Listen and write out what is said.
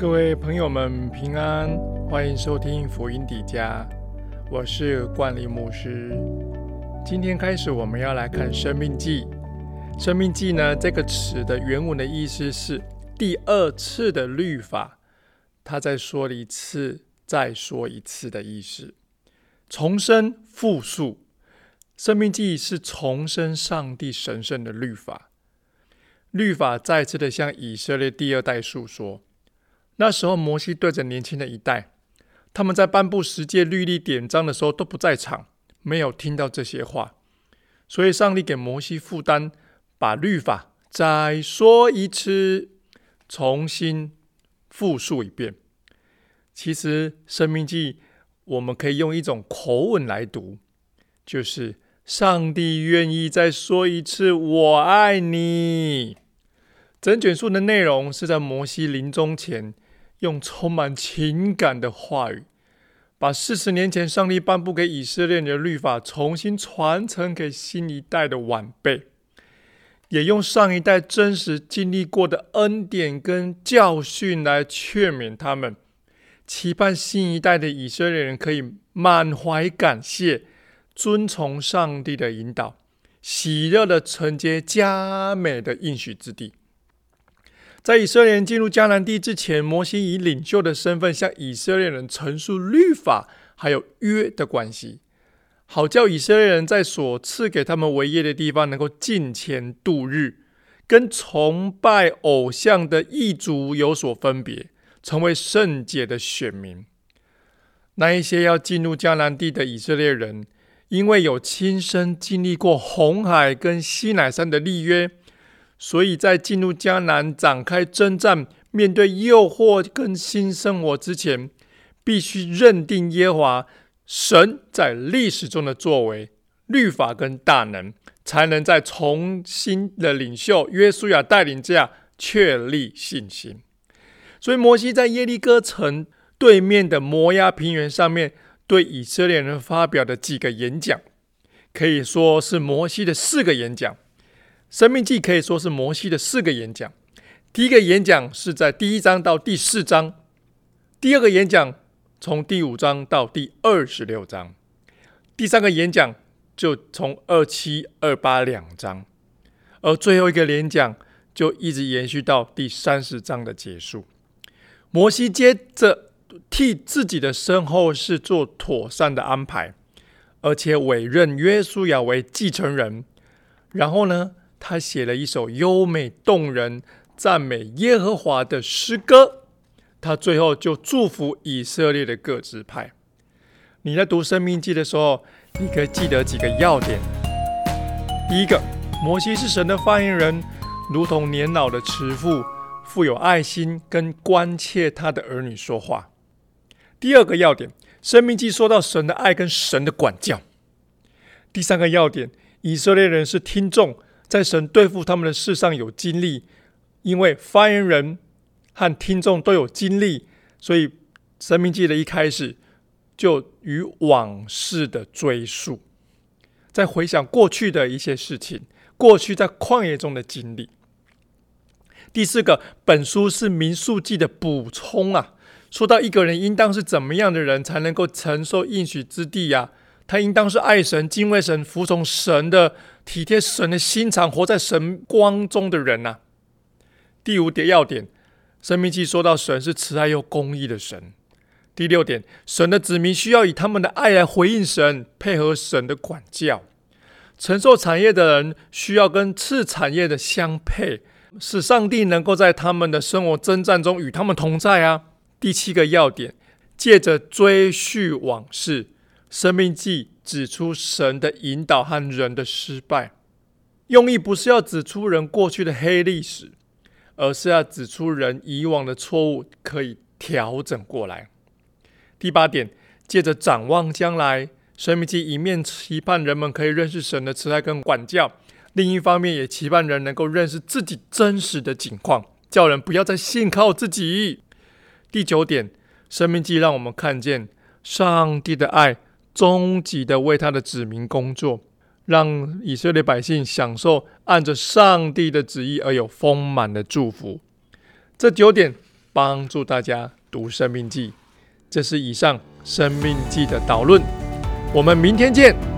各位朋友们平安，欢迎收听福音底家，我是冠利牧师。今天开始，我们要来看《生命记》。《生命记》呢，这个词的原文的意思是第二次的律法，他再说一次，再说一次的意思，重生复述。《生命记》是重生上帝神圣的律法，律法再次的向以色列第二代诉说。那时候，摩西对着年轻的一代，他们在颁布十诫律例典章的时候都不在场，没有听到这些话，所以上帝给摩西负担，把律法再说一次，重新复述一遍。其实《生命记》我们可以用一种口吻来读，就是上帝愿意再说一次“我爱你”。整卷书的内容是在摩西临终前。用充满情感的话语，把四十年前上帝颁布给以色列人的律法重新传承给新一代的晚辈，也用上一代真实经历过的恩典跟教训来劝勉他们，期盼新一代的以色列人可以满怀感谢，遵从上帝的引导，喜乐的承接佳美的应许之地。在以色列人进入迦南地之前，摩西以领袖的身份向以色列人陈述律法还有约的关系，好叫以色列人在所赐给他们为业的地方能够尽前度日，跟崇拜偶像的异族有所分别，成为圣洁的选民。那一些要进入迦南地的以色列人，因为有亲身经历过红海跟西乃山的立约。所以在进入迦南展开征战、面对诱惑跟新生活之前，必须认定耶华神在历史中的作为、律法跟大能，才能在重新的领袖约书亚带领下确立信心。所以摩西在耶利哥城对面的摩押平原上面对以色列人发表的几个演讲，可以说是摩西的四个演讲。生命记可以说是摩西的四个演讲。第一个演讲是在第一章到第四章，第二个演讲从第五章到第二十六章，第三个演讲就从二七二八两章，而最后一个演讲就一直延续到第三十章的结束。摩西接着替自己的身后事做妥善的安排，而且委任约书亚为继承人，然后呢？他写了一首优美动人、赞美耶和华的诗歌。他最后就祝福以色列的各支派。你在读《生命记》的时候，你可以记得几个要点：第一个，摩西是神的发言人，如同年老的慈父，富有爱心，跟关切他的儿女说话；第二个要点，《生命记》说到神的爱跟神的管教；第三个要点，以色列人是听众。在神对付他们的事上有经历，因为发言人和听众都有经历，所以生命记的一开始就与往事的追溯，在回想过去的一些事情，过去在旷野中的经历。第四个，本书是民数记的补充啊，说到一个人应当是怎么样的人才能够承受应许之地呀？他应当是爱神、敬畏神、服从神的、体贴神的心肠、活在神光中的人呐。第五点要点，《生命记》说到神是慈爱又公义的神。第六点，神的子民需要以他们的爱来回应神，配合神的管教。承受产业的人需要跟次产业的相配，使上帝能够在他们的生活征战中与他们同在啊。第七个要点，借着追叙往事。生命记指出神的引导和人的失败，用意不是要指出人过去的黑历史，而是要指出人以往的错误可以调整过来。第八点，借着展望将来，生命记一面期盼人们可以认识神的慈爱跟管教，另一方面也期盼人能够认识自己真实的境况，叫人不要再信靠自己。第九点，生命记让我们看见上帝的爱。终极的为他的子民工作，让以色列百姓享受按着上帝的旨意而有丰满的祝福。这九点帮助大家读《生命记》。这是以上《生命记》的导论。我们明天见。